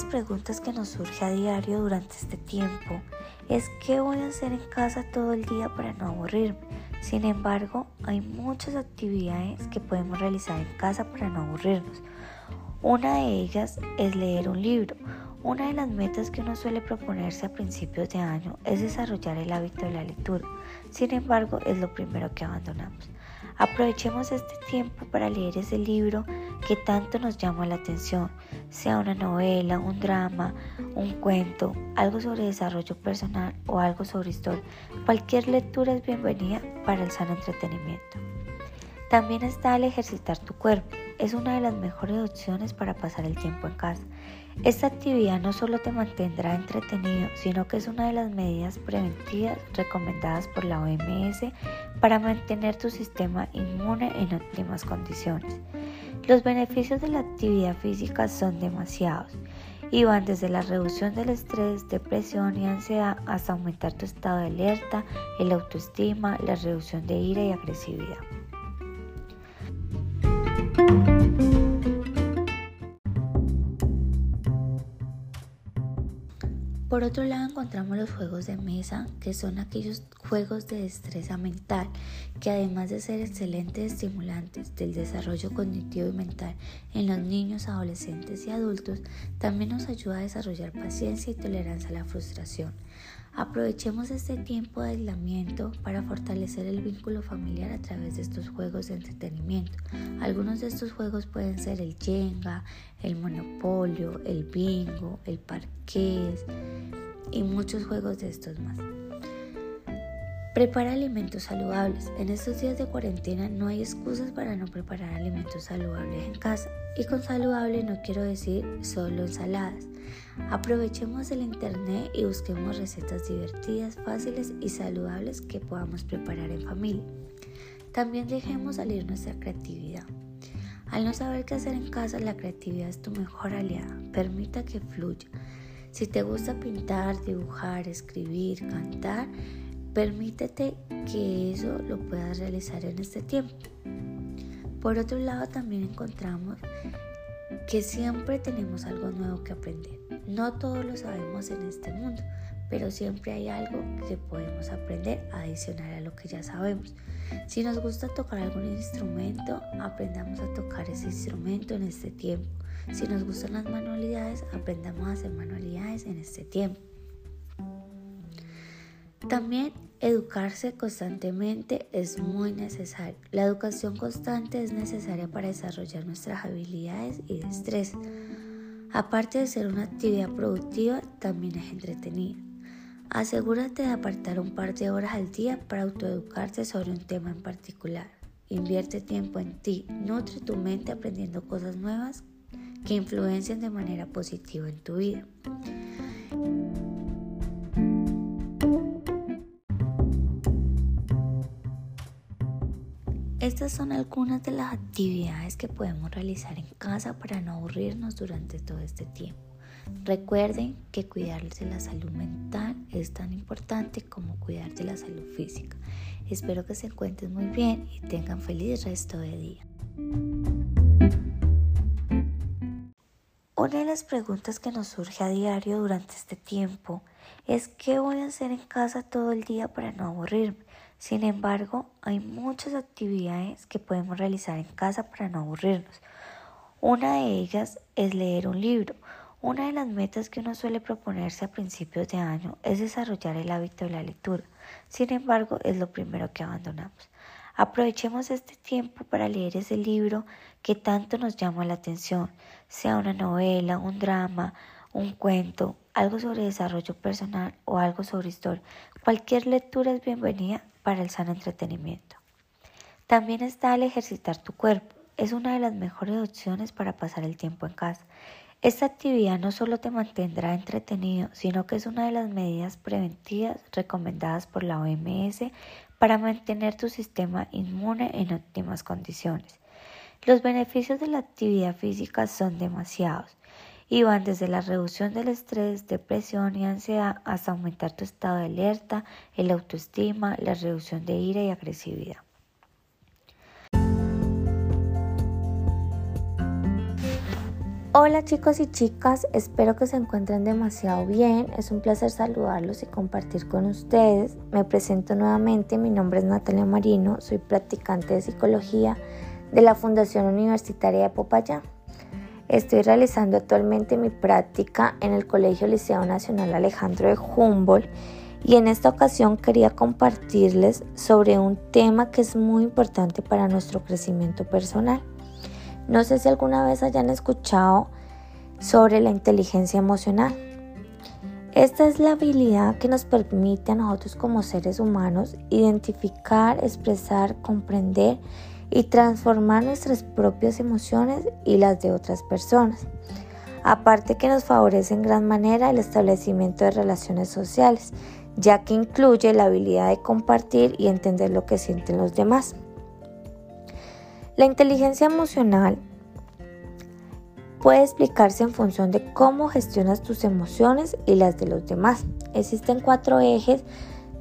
las preguntas que nos surge a diario durante este tiempo es qué voy a hacer en casa todo el día para no aburrirme. Sin embargo, hay muchas actividades que podemos realizar en casa para no aburrirnos. Una de ellas es leer un libro. Una de las metas que uno suele proponerse a principios de año es desarrollar el hábito de la lectura. Sin embargo, es lo primero que abandonamos. Aprovechemos este tiempo para leer ese libro que tanto nos llama la atención, sea una novela, un drama, un cuento, algo sobre desarrollo personal o algo sobre historia. Cualquier lectura es bienvenida para el sano entretenimiento. También está el ejercitar tu cuerpo. Es una de las mejores opciones para pasar el tiempo en casa. Esta actividad no solo te mantendrá entretenido, sino que es una de las medidas preventivas recomendadas por la OMS para mantener tu sistema inmune en óptimas condiciones. Los beneficios de la actividad física son demasiados y van desde la reducción del estrés, depresión y ansiedad hasta aumentar tu estado de alerta, el autoestima, la reducción de ira y agresividad. Por otro lado encontramos los juegos de mesa, que son aquellos juegos de destreza mental, que además de ser excelentes estimulantes del desarrollo cognitivo y mental en los niños, adolescentes y adultos, también nos ayuda a desarrollar paciencia y tolerancia a la frustración. Aprovechemos este tiempo de aislamiento para fortalecer el vínculo familiar a través de estos juegos de entretenimiento. Algunos de estos juegos pueden ser el Jenga, el Monopolio, el Bingo, el Parqués y muchos juegos de estos más. Prepara alimentos saludables. En estos días de cuarentena no hay excusas para no preparar alimentos saludables en casa. Y con saludable no quiero decir solo ensaladas. Aprovechemos el internet y busquemos recetas divertidas, fáciles y saludables que podamos preparar en familia. También dejemos salir nuestra creatividad. Al no saber qué hacer en casa, la creatividad es tu mejor aliada. Permita que fluya. Si te gusta pintar, dibujar, escribir, cantar, permítete que eso lo puedas realizar en este tiempo. Por otro lado, también encontramos que siempre tenemos algo nuevo que aprender. No todos lo sabemos en este mundo, pero siempre hay algo que podemos aprender adicional a lo que ya sabemos. Si nos gusta tocar algún instrumento, aprendamos a tocar ese instrumento en este tiempo. Si nos gustan las manualidades, aprendamos a hacer manualidades en este tiempo. También educarse constantemente es muy necesario. La educación constante es necesaria para desarrollar nuestras habilidades y destrezas. Aparte de ser una actividad productiva, también es entretenida. Asegúrate de apartar un par de horas al día para autoeducarte sobre un tema en particular. Invierte tiempo en ti, nutre tu mente aprendiendo cosas nuevas que influencien de manera positiva en tu vida. Estas son algunas de las actividades que podemos realizar en casa para no aburrirnos durante todo este tiempo. Recuerden que cuidar de la salud mental es tan importante como cuidar de la salud física. Espero que se encuentren muy bien y tengan feliz resto de día. Una de las preguntas que nos surge a diario durante este tiempo es ¿qué voy a hacer en casa todo el día para no aburrirme? Sin embargo, hay muchas actividades que podemos realizar en casa para no aburrirnos. Una de ellas es leer un libro. Una de las metas que uno suele proponerse a principios de año es desarrollar el hábito de la lectura. Sin embargo, es lo primero que abandonamos. Aprovechemos este tiempo para leer ese libro que tanto nos llama la atención, sea una novela, un drama, un cuento, algo sobre desarrollo personal o algo sobre historia. Cualquier lectura es bienvenida para el sano entretenimiento. También está el ejercitar tu cuerpo. Es una de las mejores opciones para pasar el tiempo en casa. Esta actividad no solo te mantendrá entretenido, sino que es una de las medidas preventivas recomendadas por la OMS para mantener tu sistema inmune en óptimas condiciones. Los beneficios de la actividad física son demasiados y van desde la reducción del estrés, depresión y ansiedad hasta aumentar tu estado de alerta, el autoestima, la reducción de ira y agresividad. Hola chicos y chicas, espero que se encuentren demasiado bien. Es un placer saludarlos y compartir con ustedes. Me presento nuevamente, mi nombre es Natalia Marino, soy practicante de psicología de la Fundación Universitaria de Popayán. Estoy realizando actualmente mi práctica en el Colegio Liceo Nacional Alejandro de Humboldt y en esta ocasión quería compartirles sobre un tema que es muy importante para nuestro crecimiento personal no sé si alguna vez hayan escuchado sobre la inteligencia emocional. Esta es la habilidad que nos permite a nosotros como seres humanos identificar, expresar, comprender y transformar nuestras propias emociones y las de otras personas. Aparte que nos favorece en gran manera el establecimiento de relaciones sociales, ya que incluye la habilidad de compartir y entender lo que sienten los demás. La inteligencia emocional puede explicarse en función de cómo gestionas tus emociones y las de los demás. Existen cuatro ejes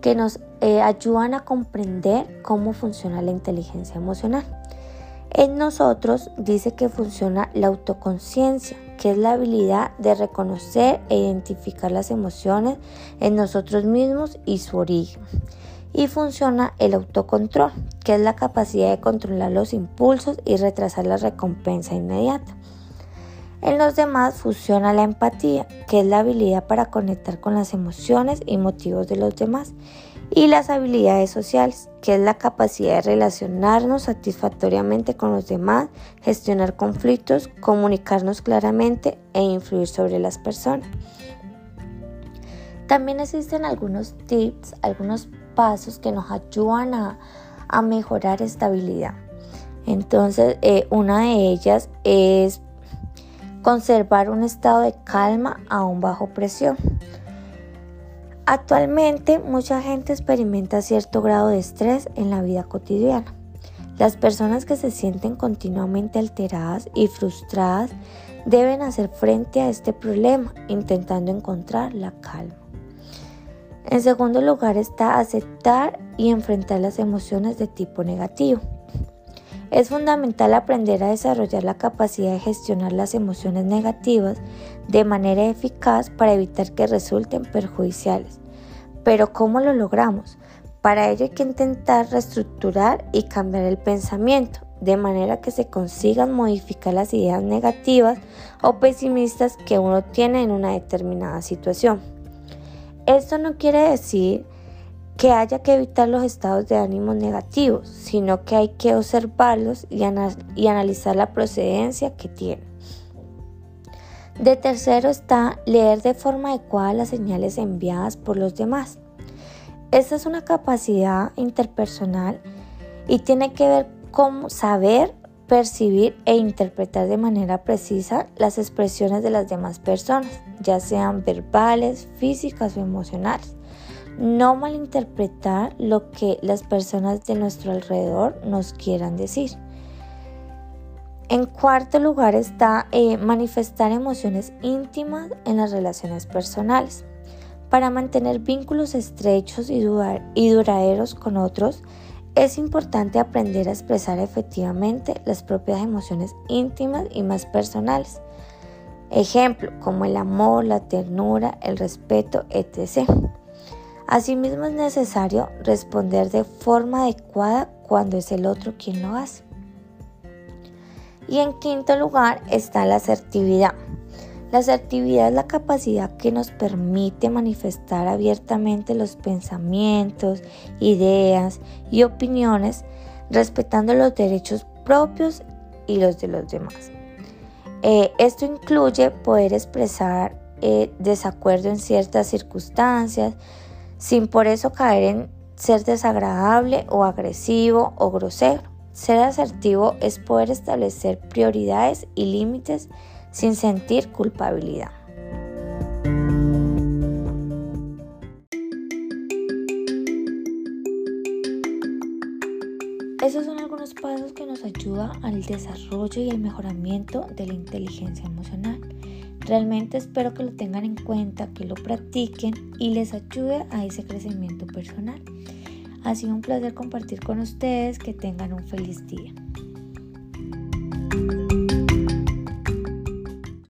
que nos eh, ayudan a comprender cómo funciona la inteligencia emocional. En nosotros dice que funciona la autoconciencia, que es la habilidad de reconocer e identificar las emociones en nosotros mismos y su origen y funciona el autocontrol, que es la capacidad de controlar los impulsos y retrasar la recompensa inmediata. En los demás funciona la empatía, que es la habilidad para conectar con las emociones y motivos de los demás, y las habilidades sociales, que es la capacidad de relacionarnos satisfactoriamente con los demás, gestionar conflictos, comunicarnos claramente e influir sobre las personas. También existen algunos tips, algunos pasos que nos ayudan a, mejorar esta habilidad. Entonces, eh, una de ellas es conservar un estado de calma a un bajo presión. Actualmente, mucha gente experimenta cierto grado de estrés en la vida cotidiana. Las personas que se sienten continuamente alteradas y frustradas deben hacer frente a este problema intentando encontrar la calma. En segundo lugar está aceptar y enfrentar las emociones de tipo negativo. Es fundamental aprender a desarrollar la capacidad de gestionar las emociones negativas de manera eficaz para evitar que resulten perjudiciales. Pero ¿cómo lo logramos? Para ello hay que intentar reestructurar y cambiar el pensamiento, de manera que se consigan modificar las ideas negativas o pesimistas que uno tiene en una determinada situación. Esto no quiere decir que haya que evitar los estados de ánimo negativos, sino que hay que observarlos y, analizar la procedencia que tienen. De tercero está leer de forma adecuada las señales enviadas por los demás. Esta es una capacidad interpersonal y tiene que ver con saber percibir e interpretar de manera precisa las expresiones de las demás personas, ya sean verbales, físicas o emocionales. No malinterpretar lo que las personas de nuestro alrededor nos quieran decir. En cuarto lugar está eh, manifestar emociones íntimas en las relaciones personales. Para mantener vínculos estrechos y, y duraderos con otros, es importante aprender a expresar efectivamente las propias emociones íntimas y más personales. Ejemplo, como el amor, la ternura, el respeto, etc. Asimismo es necesario responder de forma adecuada cuando es el otro quien lo hace. Y en quinto lugar está la asertividad. La asertividad es la capacidad que nos permite manifestar abiertamente los pensamientos, ideas y opiniones respetando los derechos propios y los de los demás. Eh, esto incluye poder expresar eh, desacuerdo en ciertas circunstancias sin por eso caer en ser desagradable o agresivo o grosero. Ser asertivo es poder establecer prioridades y límites sin sentir culpabilidad. ayuda al desarrollo y el mejoramiento de la inteligencia emocional. Realmente espero que lo tengan en cuenta, que lo practiquen y les ayude a ese crecimiento personal. Ha sido un placer compartir con ustedes, que tengan un feliz día.